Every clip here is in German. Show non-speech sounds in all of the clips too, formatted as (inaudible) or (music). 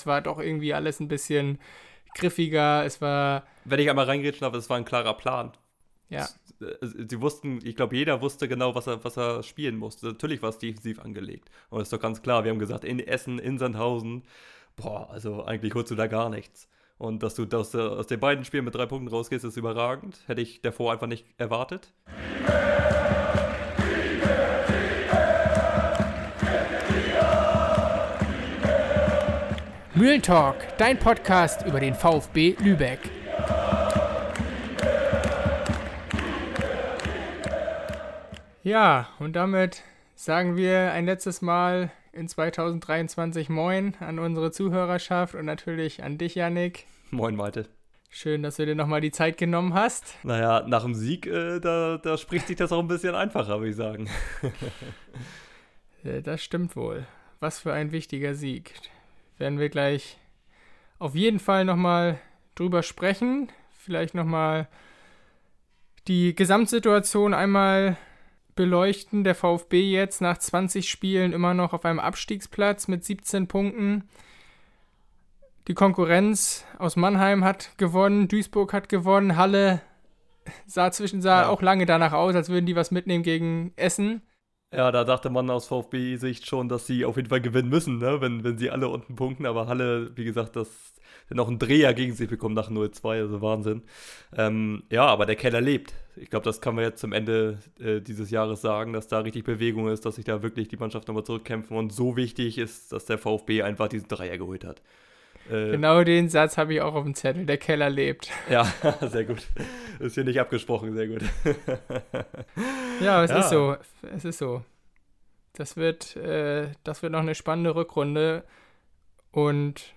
es war doch irgendwie alles ein bisschen griffiger. Es war. Wenn ich einmal reingrätschen darf, es war ein klarer Plan. Ja. Äh, sie wussten, ich glaube, jeder wusste genau, was er, was er spielen musste. Natürlich war es defensiv angelegt. Und das ist doch ganz klar. Wir haben gesagt, in Essen, in Sandhausen, boah, also eigentlich holst du da gar nichts. Und dass du aus, aus den beiden Spielen mit drei Punkten rausgehst, ist überragend. Hätte ich davor einfach nicht erwartet. Mühlentalk, dein Podcast über den VfB Lübeck. Ja, und damit sagen wir ein letztes Mal in 2023 Moin an unsere Zuhörerschaft und natürlich an dich, Yannick. Moin, Malte. Schön, dass du dir nochmal die Zeit genommen hast. Naja, nach dem Sieg, äh, da, da spricht sich das auch ein bisschen einfacher, würde ich sagen. das stimmt wohl. Was für ein wichtiger Sieg. Werden wir gleich auf jeden Fall nochmal drüber sprechen. Vielleicht nochmal die Gesamtsituation einmal beleuchten. Der VfB jetzt nach 20 Spielen immer noch auf einem Abstiegsplatz mit 17 Punkten. Die Konkurrenz aus Mannheim hat gewonnen, Duisburg hat gewonnen, Halle sah zwischen sah ja. auch lange danach aus, als würden die was mitnehmen gegen Essen. Ja, da dachte man aus VfB-Sicht schon, dass sie auf jeden Fall gewinnen müssen, ne? wenn, wenn sie alle unten punkten. Aber Halle, wie gesagt, das noch einen Dreher gegen sich bekommen nach 0-2, also Wahnsinn. Ähm, ja, aber der Keller lebt. Ich glaube, das kann man jetzt zum Ende äh, dieses Jahres sagen, dass da richtig Bewegung ist, dass sich da wirklich die Mannschaft nochmal zurückkämpfen und so wichtig ist, dass der VfB einfach diesen Dreier geholt hat. Äh, genau den Satz habe ich auch auf dem Zettel. Der Keller lebt. (laughs) Ja, sehr gut. Ist hier nicht abgesprochen, sehr gut. (laughs) ja, es ja. ist so. Es ist so. Das wird, äh, das wird noch eine spannende Rückrunde. Und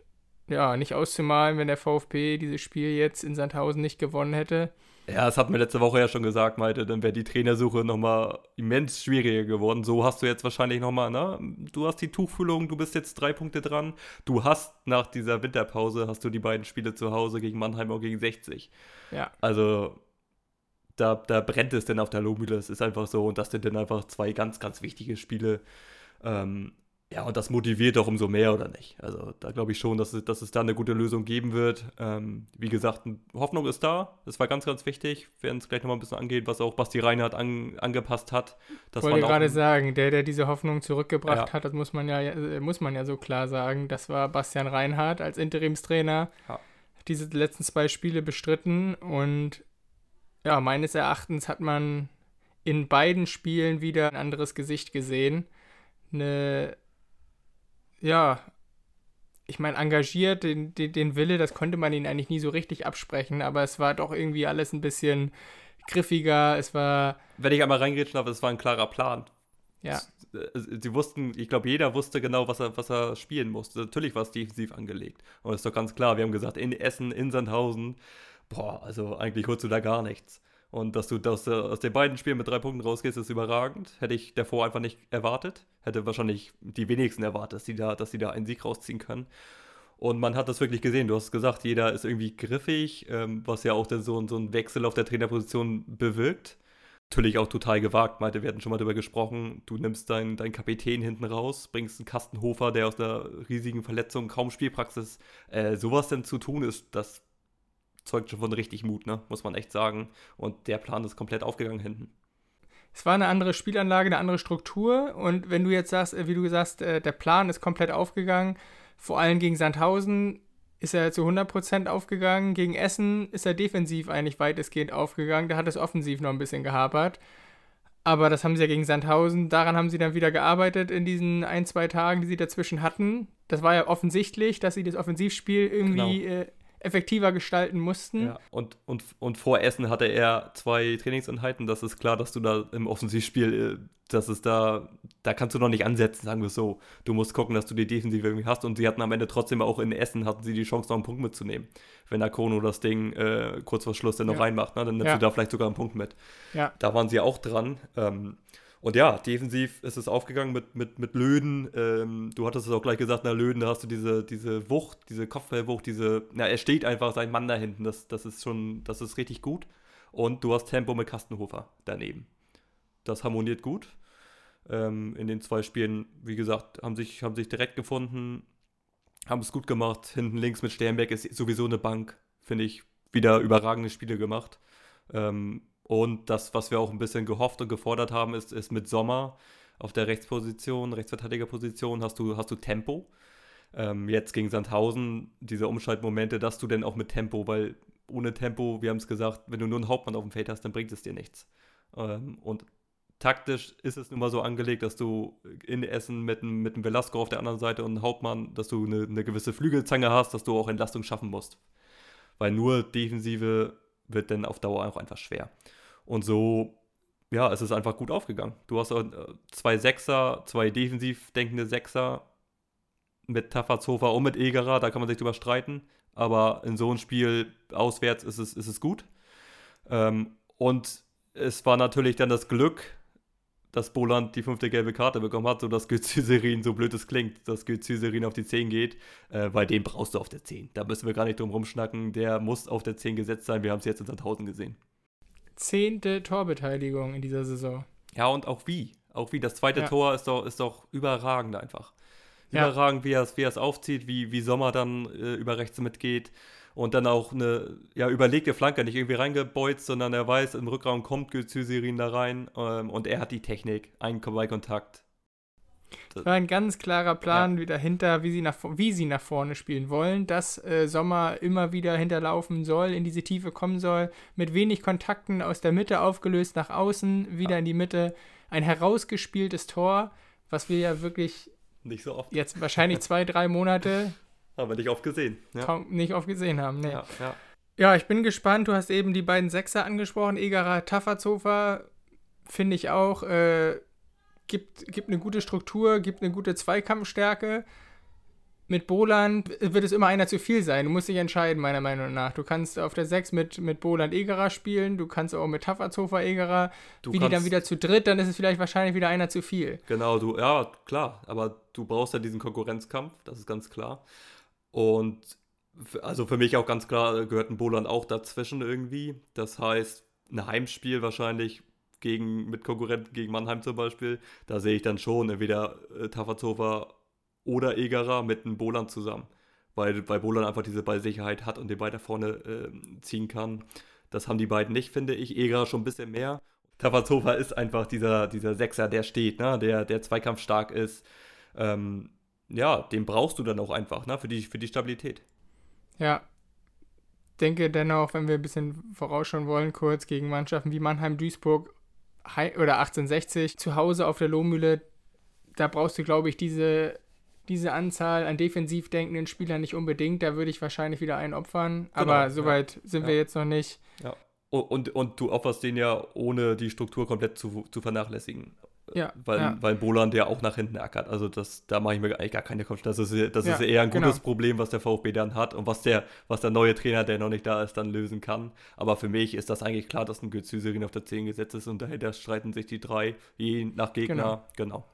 ja, nicht auszumalen, wenn der VfB dieses Spiel jetzt in Sandhausen nicht gewonnen hätte. Ja, das hat mir letzte Woche ja schon gesagt, Malte, dann wäre die Trainersuche nochmal immens schwieriger geworden. So hast du jetzt wahrscheinlich nochmal, ne? Du hast die Tuchfüllung, du bist jetzt drei Punkte dran. Du hast nach dieser Winterpause, hast du die beiden Spiele zu Hause gegen Mannheim und gegen 60. Ja. Also, da, da brennt es denn auf der Lohmühle. Es ist einfach so. Und das sind dann einfach zwei ganz, ganz wichtige Spiele. Ähm, ja, und das motiviert doch umso mehr, oder nicht? Also da glaube ich schon, dass es, dass es da eine gute Lösung geben wird. Ähm, wie gesagt, Hoffnung ist da. Das war ganz, ganz wichtig. Wir werden es gleich nochmal ein bisschen angehen, was auch Basti Reinhardt an, angepasst hat. Das wollte gerade sagen, der, der diese Hoffnung zurückgebracht ja. hat, das muss man ja, äh, muss man ja so klar sagen, das war Bastian Reinhardt als Interimstrainer. Ja. Diese letzten zwei Spiele bestritten und ja, meines Erachtens hat man in beiden Spielen wieder ein anderes Gesicht gesehen. Eine ja, ich meine, engagiert, den, den, den Wille, das konnte man ihnen eigentlich nie so richtig absprechen, aber es war doch irgendwie alles ein bisschen griffiger, es war... Wenn ich einmal reingrätschen darf, es war ein klarer Plan. Ja. Äh, sie wussten, ich glaube, jeder wusste genau, was er, was er spielen musste. Natürlich war es defensiv angelegt. Und das ist doch ganz klar, wir haben gesagt, in Essen, in Sandhausen, boah, also eigentlich holst du da gar nichts. Und dass du das, aus den beiden Spielen mit drei Punkten rausgehst, ist überragend. Hätte ich davor einfach nicht erwartet. Hätte wahrscheinlich die wenigsten erwartet, dass sie da, dass sie da einen Sieg rausziehen können. Und man hat das wirklich gesehen. Du hast gesagt, jeder ist irgendwie griffig, ähm, was ja auch so, so ein Wechsel auf der Trainerposition bewirkt. Natürlich auch total gewagt, meinte, wir hatten schon mal darüber gesprochen. Du nimmst deinen dein Kapitän hinten raus, bringst einen Kastenhofer, der aus der riesigen Verletzung kaum Spielpraxis äh, sowas denn zu tun ist, das zeugt schon von richtig Mut, ne? muss man echt sagen. Und der Plan ist komplett aufgegangen hinten. Es war eine andere Spielanlage, eine andere Struktur. Und wenn du jetzt sagst, äh, wie du gesagt hast, äh, der Plan ist komplett aufgegangen, vor allem gegen Sandhausen ist er zu 100% aufgegangen. Gegen Essen ist er defensiv eigentlich weitestgehend aufgegangen. Da hat es offensiv noch ein bisschen gehapert. Aber das haben sie ja gegen Sandhausen, daran haben sie dann wieder gearbeitet in diesen ein, zwei Tagen, die sie dazwischen hatten. Das war ja offensichtlich, dass sie das Offensivspiel irgendwie genau. äh, effektiver gestalten mussten. Ja, und, und, und vor Essen hatte er zwei Trainingseinheiten. Das ist klar, dass du da im Offensivspiel, äh, dass es da, da kannst du noch nicht ansetzen, sagen wir es so. Du musst gucken, dass du die Defensive irgendwie hast. Und sie hatten am Ende trotzdem auch in Essen, hatten sie die Chance, noch einen Punkt mitzunehmen. Wenn der Kono das Ding äh, kurz vor Schluss dann noch ja. reinmacht, ne, dann nimmst ja. du da vielleicht sogar einen Punkt mit. Da waren sie auch dran. Ähm, und ja, defensiv ist es aufgegangen mit, mit, mit Löden. Ähm, du hattest es auch gleich gesagt, na Löden, da hast du diese, diese Wucht, diese Kopfballwucht, diese, na, er steht einfach sein Mann da hinten. Das, das ist schon, das ist richtig gut. Und du hast Tempo mit Kastenhofer daneben. Das harmoniert gut. Ähm, in den zwei Spielen, wie gesagt, haben sich, haben sich direkt gefunden. haben es gut gemacht. Hinten links mit Sternberg ist sowieso eine Bank, finde ich, wieder überragende Spiele gemacht. Ähm, und das, was wir auch ein bisschen gehofft und gefordert haben, ist, ist mit Sommer auf der Rechtsposition, Rechtsverteidigerposition hast du, hast du Tempo. Ähm, jetzt gegen Sandhausen, diese Umschaltmomente, dass du denn auch mit Tempo, weil ohne Tempo, wir haben es gesagt, wenn du nur einen Hauptmann auf dem Feld hast, dann bringt es dir nichts. Ähm, und taktisch ist es nun mal so angelegt, dass du in Essen mit, mit einem Velasco auf der anderen Seite und einem Hauptmann, dass du eine, eine gewisse Flügelzange hast, dass du auch Entlastung schaffen musst. Weil nur Defensive wird dann auf Dauer auch einfach schwer. Und so, ja, es ist einfach gut aufgegangen. Du hast äh, zwei Sechser, zwei defensiv denkende Sechser mit Tafazofa und mit Egerer, da kann man sich drüber streiten. Aber in so einem Spiel auswärts ist es, ist es gut. Ähm, und es war natürlich dann das Glück, dass Boland die fünfte gelbe Karte bekommen hat, sodass Götziserin, so blöd es klingt, dass Götziserin auf die 10 geht, äh, weil den brauchst du auf der 10. Da müssen wir gar nicht drum rumschnacken, der muss auf der 10 gesetzt sein, wir haben es jetzt in Sandhausen gesehen. Zehnte Torbeteiligung in dieser Saison. Ja, und auch wie. Auch wie. Das zweite ja. Tor ist doch, ist doch überragend einfach. Überragend, ja. wie er es wie aufzieht, wie, wie Sommer dann äh, über rechts mitgeht und dann auch eine ja, überlegte Flanke, nicht irgendwie reingebeuzt, sondern er weiß, im Rückraum kommt Gülzüserin da rein ähm, und er hat die Technik, ein Kontakt. Das war ein ganz klarer Plan ja. dahinter, wie sie, nach, wie sie nach vorne spielen wollen, dass äh, Sommer immer wieder hinterlaufen soll, in diese Tiefe kommen soll, mit wenig Kontakten aus der Mitte aufgelöst nach außen, wieder ja. in die Mitte. Ein herausgespieltes Tor, was wir ja wirklich nicht so oft. Jetzt wahrscheinlich zwei, drei Monate (laughs) haben wir nicht oft gesehen. Ja. Kaum, nicht oft gesehen haben, nee. Ja, ja. ja, ich bin gespannt. Du hast eben die beiden Sechser angesprochen. Egerer, Tafferzofer, finde ich auch, äh, gibt, gibt eine gute Struktur, gibt eine gute Zweikampfstärke. Mit Boland wird es immer einer zu viel sein. Du musst dich entscheiden, meiner Meinung nach. Du kannst auf der 6 mit, mit Boland Egerer spielen, du kannst auch mit Tafferzofer Egerer. Du Wie die dann wieder zu dritt, dann ist es vielleicht wahrscheinlich wieder einer zu viel. Genau, du, ja, klar. Aber du brauchst ja diesen Konkurrenzkampf, das ist ganz klar. Und also für mich auch ganz klar gehört ein Boland auch dazwischen irgendwie. Das heißt, ein Heimspiel wahrscheinlich gegen, mit Konkurrenten gegen Mannheim zum Beispiel, da sehe ich dann schon entweder äh, Tafazover oder Egerer mit einem Boland zusammen. Weil, weil Boland einfach diese Ballsicherheit hat und den weiter vorne äh, ziehen kann. Das haben die beiden nicht, finde ich. Egerer schon ein bisschen mehr. Tafazova ist einfach dieser, dieser Sechser, der steht, ne? der, der zweikampfstark ist. Ähm, ja, den brauchst du dann auch einfach, ne, für die, für die Stabilität. Ja. Denke dennoch, wenn wir ein bisschen vorausschauen wollen, kurz gegen Mannschaften wie Mannheim, Duisburg oder 1860 zu Hause auf der Lohmühle, da brauchst du, glaube ich, diese, diese Anzahl an defensiv denkenden Spielern nicht unbedingt. Da würde ich wahrscheinlich wieder einen opfern. Genau, aber soweit ja, sind ja. wir jetzt noch nicht. Ja. Und, und du opferst den ja, ohne die Struktur komplett zu, zu vernachlässigen. Ja, weil, ja. weil Bolan der auch nach hinten ackert. Also das, da mache ich mir eigentlich gar keine Kopfschmerzen. Das ist, das ja, ist eher ein gutes genau. Problem, was der VfB dann hat und was der, was der neue Trainer, der noch nicht da ist, dann lösen kann. Aber für mich ist das eigentlich klar, dass ein Götz-Süserin auf der 10 gesetzt ist und dahinter streiten sich die drei, je nach Gegner. Genau.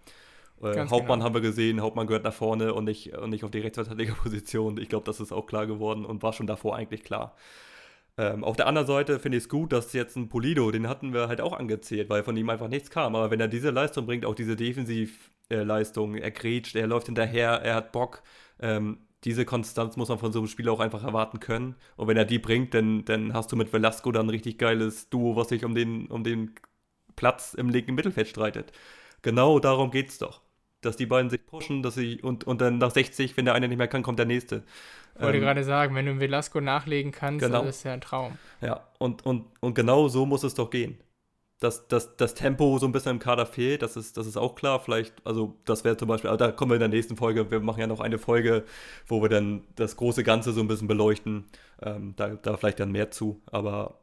genau. Äh, Hauptmann genau. haben wir gesehen, Hauptmann gehört nach vorne und nicht, und nicht auf die Rechtsverteidigerposition. Ich glaube, das ist auch klar geworden und war schon davor eigentlich klar. Ähm, auf der anderen Seite finde ich es gut, dass jetzt ein Polido, den hatten wir halt auch angezählt, weil von ihm einfach nichts kam. Aber wenn er diese Leistung bringt, auch diese Defensivleistung, er grätscht, er läuft hinterher, er hat Bock, ähm, diese Konstanz muss man von so einem Spieler auch einfach erwarten können. Und wenn er die bringt, dann, dann hast du mit Velasco dann ein richtig geiles Duo, was sich um den, um den Platz im linken Mittelfeld streitet. Genau darum geht es doch. Dass die beiden sich pushen, dass sie und, und dann nach 60, wenn der eine nicht mehr kann, kommt der nächste. Ich wollte ähm, gerade sagen, wenn du Velasco nachlegen kannst, genau. das ist ja ein Traum. Ja, und, und, und genau so muss es doch gehen. Dass, dass das Tempo so ein bisschen im Kader fehlt, das ist, das ist auch klar. Vielleicht, also das wäre zum Beispiel, aber da kommen wir in der nächsten Folge. Wir machen ja noch eine Folge, wo wir dann das große Ganze so ein bisschen beleuchten. Ähm, da, da vielleicht dann mehr zu. Aber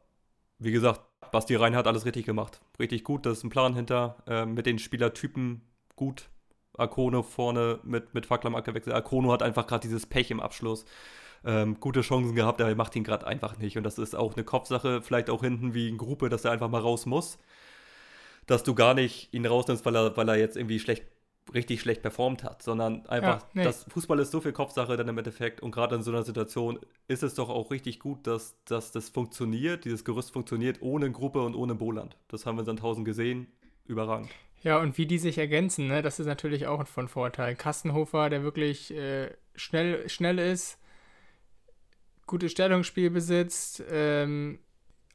wie gesagt, Basti Rein hat alles richtig gemacht. Richtig gut, da ist ein Plan hinter. Äh, mit den Spielertypen gut. Akono vorne mit, mit Facklam gewechselt. Akono hat einfach gerade dieses Pech im Abschluss. Ähm, gute Chancen gehabt, aber er macht ihn gerade einfach nicht. Und das ist auch eine Kopfsache, vielleicht auch hinten wie in Gruppe, dass er einfach mal raus muss. Dass du gar nicht ihn rausnimmst, weil er, weil er jetzt irgendwie schlecht, richtig schlecht performt hat, sondern einfach, ja, nee. das Fußball ist so viel Kopfsache dann im Endeffekt. Und gerade in so einer Situation ist es doch auch richtig gut, dass, dass das funktioniert, dieses Gerüst funktioniert ohne Gruppe und ohne Boland. Das haben wir in Sandhausen gesehen. Überragend. Ja, und wie die sich ergänzen, ne, das ist natürlich auch von Vorteil. Kastenhofer, der wirklich äh, schnell, schnell ist, gutes Stellungsspiel besitzt ähm,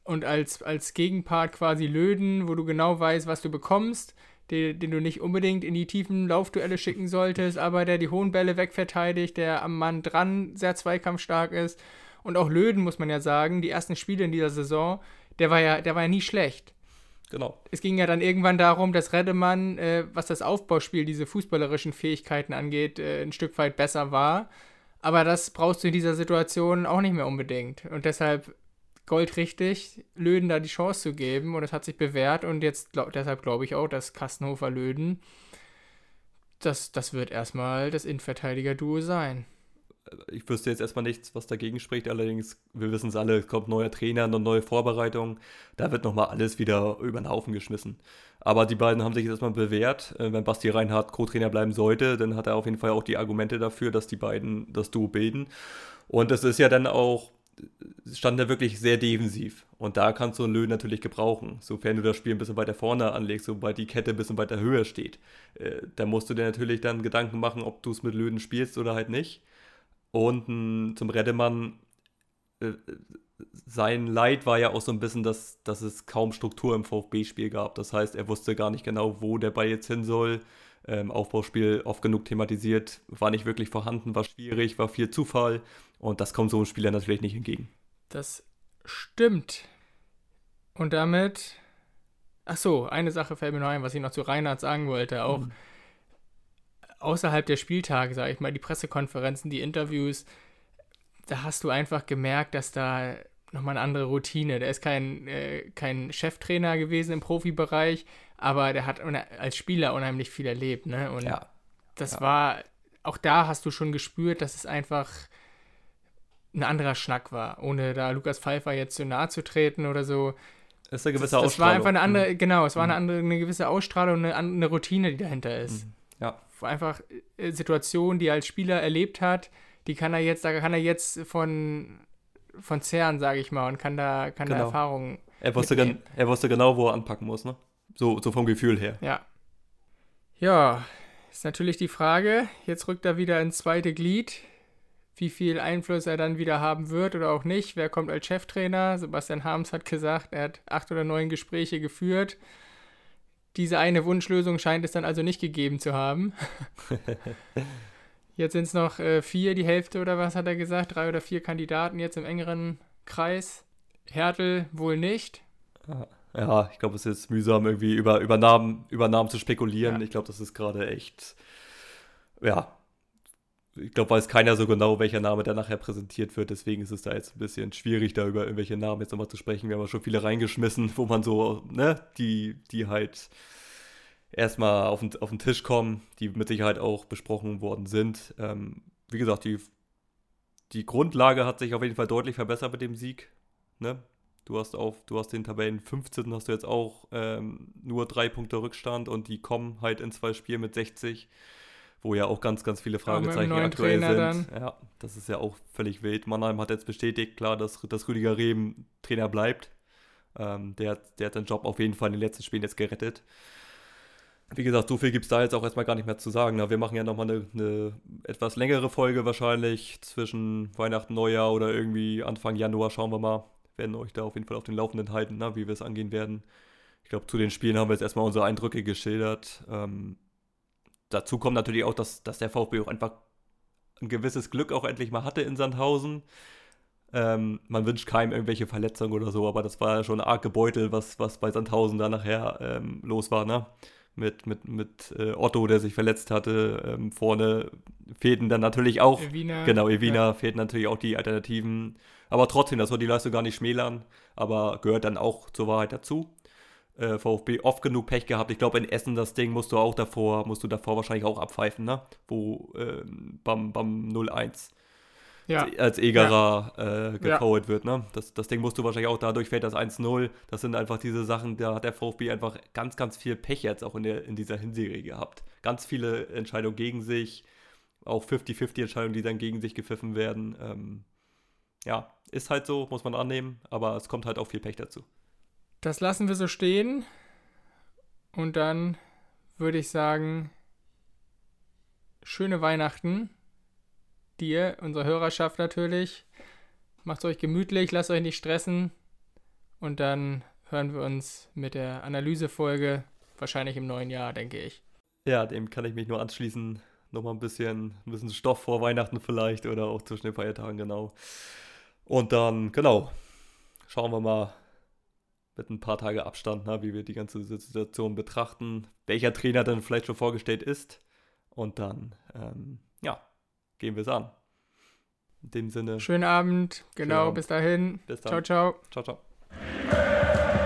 und als, als Gegenpart quasi Löden, wo du genau weißt, was du bekommst, den, den du nicht unbedingt in die tiefen Laufduelle schicken solltest, aber der die hohen Bälle wegverteidigt, der am Mann dran sehr zweikampfstark ist. Und auch Löden, muss man ja sagen, die ersten Spiele in dieser Saison, der war ja, der war ja nie schlecht. Genau. Es ging ja dann irgendwann darum, dass Redemann, äh, was das Aufbauspiel, diese fußballerischen Fähigkeiten angeht, äh, ein Stück weit besser war. Aber das brauchst du in dieser Situation auch nicht mehr unbedingt. Und deshalb goldrichtig, Löden da die Chance zu geben. Und es hat sich bewährt. Und jetzt glaub, deshalb glaube ich auch, dass Kastenhofer Löden, das, das wird erstmal das Innenverteidiger-Duo sein ich wüsste jetzt erstmal nichts, was dagegen spricht. Allerdings, wir wissen es alle, es kommt neuer Trainer, eine neue Vorbereitung. Da wird nochmal alles wieder über den Haufen geschmissen. Aber die beiden haben sich jetzt erstmal bewährt. Äh, wenn Basti Reinhardt Co-Trainer bleiben sollte, dann hat er auf jeden Fall auch die Argumente dafür, dass die beiden das Duo bilden. Und es ist ja dann auch, stand da wirklich sehr defensiv. Und da kannst du einen Löwen natürlich gebrauchen. Sofern du das Spiel ein bisschen weiter vorne anlegst, sobald die Kette ein bisschen weiter höher steht. Äh, da musst du dir natürlich dann Gedanken machen, ob du es mit Löwen spielst oder halt nicht. Und zum Redemann, äh, sein Leid war ja auch so ein bisschen, dass, dass es kaum Struktur im VfB-Spiel gab. Das heißt, er wusste gar nicht genau, wo der Ball jetzt hin soll. Ähm, Aufbauspiel oft genug thematisiert, war nicht wirklich vorhanden, war schwierig, war viel Zufall. Und das kommt so einem Spieler natürlich nicht entgegen. Das stimmt. Und damit. Ach so, eine Sache fällt mir noch ein, was ich noch zu Reinhard sagen wollte. Auch. Mhm außerhalb der Spieltage, sage ich mal, die Pressekonferenzen, die Interviews, da hast du einfach gemerkt, dass da nochmal eine andere Routine. Der ist kein, äh, kein Cheftrainer gewesen im Profibereich, aber der hat als Spieler unheimlich viel erlebt. Ne? Und ja. das ja. war, auch da hast du schon gespürt, dass es einfach ein anderer Schnack war, ohne da Lukas Pfeiffer jetzt zu nahe zu treten oder so. Das ist eine gewisse das, das Ausstrahlung. war einfach eine andere, mhm. genau, es war eine mhm. andere, eine gewisse Ausstrahlung, eine, eine Routine, die dahinter ist. Mhm. Einfach äh, Situationen, die er als Spieler erlebt hat, die kann er jetzt, da kann er jetzt von, von zehren, sage ich mal, und kann da, kann genau. da Erfahrungen. Er wusste, gan, er wusste genau, wo er anpacken muss, ne? So, so vom Gefühl her. Ja. Ja, ist natürlich die Frage, jetzt rückt er wieder ins zweite Glied, wie viel Einfluss er dann wieder haben wird oder auch nicht. Wer kommt als Cheftrainer? Sebastian Harms hat gesagt, er hat acht oder neun Gespräche geführt. Diese eine Wunschlösung scheint es dann also nicht gegeben zu haben. (laughs) jetzt sind es noch äh, vier, die Hälfte oder was hat er gesagt? Drei oder vier Kandidaten jetzt im engeren Kreis. Hertel wohl nicht. Ja, ich glaube, es ist mühsam, irgendwie über, über, Namen, über Namen zu spekulieren. Ja. Ich glaube, das ist gerade echt, ja, ich glaube, weiß keiner so genau, welcher Name da nachher präsentiert wird. Deswegen ist es da jetzt ein bisschen schwierig, da über irgendwelche Namen jetzt nochmal zu sprechen. Wir haben ja schon viele reingeschmissen, wo man so, ne, die, die halt erstmal auf den, auf den Tisch kommen, die mit Sicherheit auch besprochen worden sind. Ähm, wie gesagt, die, die Grundlage hat sich auf jeden Fall deutlich verbessert mit dem Sieg. Ne? Du hast auf, du hast den Tabellen 15. hast du jetzt auch ähm, nur drei Punkte Rückstand und die kommen halt in zwei Spielen mit 60 wo ja auch ganz, ganz viele Fragezeichen aktuell Trainer sind. Dann. Ja, das ist ja auch völlig wild. Mannheim hat jetzt bestätigt, klar, dass, dass Rüdiger Rehm Trainer bleibt. Ähm, der, der hat den Job auf jeden Fall in den letzten Spielen jetzt gerettet. Wie gesagt, so viel gibt es da jetzt auch erstmal gar nicht mehr zu sagen. Wir machen ja nochmal eine, eine etwas längere Folge wahrscheinlich zwischen Weihnachten, Neujahr oder irgendwie Anfang Januar. Schauen wir mal. Werden euch da auf jeden Fall auf den Laufenden halten, na, wie wir es angehen werden. Ich glaube, zu den Spielen haben wir jetzt erstmal unsere Eindrücke geschildert. Ähm, dazu kommt natürlich auch, dass, dass der VfB auch einfach ein gewisses Glück auch endlich mal hatte in Sandhausen. Ähm, man wünscht keinem irgendwelche Verletzungen oder so, aber das war ja schon arg gebeutelt, was, was bei Sandhausen da nachher ähm, los war, ne? Mit, mit, mit äh, Otto, der sich verletzt hatte. Ähm, vorne fehlten dann natürlich auch. Evina. Genau, Evina ja. fehlten natürlich auch die Alternativen. Aber trotzdem, das soll die Leistung gar nicht schmälern, aber gehört dann auch zur Wahrheit dazu äh, VfB oft genug Pech gehabt. Ich glaube, in Essen das Ding musst du auch davor, musst du davor wahrscheinlich auch abpfeifen, ne? Wo ähm, beim, beim 0-1 ja. als Egerer ja. äh, gefoult ja. wird, ne? Das, das Ding musst du wahrscheinlich auch, dadurch fällt das 1-0. Das sind einfach diese Sachen, da hat der VfB einfach ganz, ganz viel Pech jetzt auch in, der, in dieser Hinserie gehabt. Ganz viele Entscheidungen gegen sich, auch 50-50 Entscheidungen, die dann gegen sich gepfiffen werden. Ähm, ja, ist halt so, muss man annehmen, aber es kommt halt auch viel Pech dazu. Das lassen wir so stehen. Und dann würde ich sagen, schöne Weihnachten. Dir, unserer Hörerschaft natürlich. Macht euch gemütlich, lasst euch nicht stressen. Und dann hören wir uns mit der Analysefolge wahrscheinlich im neuen Jahr, denke ich. Ja, dem kann ich mich nur anschließen. Nochmal ein bisschen, ein bisschen Stoff vor Weihnachten vielleicht oder auch zwischen den Feiertagen, genau. Und dann, genau, schauen wir mal mit ein paar Tage Abstand, na, wie wir die ganze Situation betrachten, welcher Trainer dann vielleicht schon vorgestellt ist. Und dann, ähm, ja, gehen wir es an. In dem Sinne. Schönen Abend, genau, Schönen Abend. bis dahin. Bis dann. Ciao, ciao. Ciao, ciao.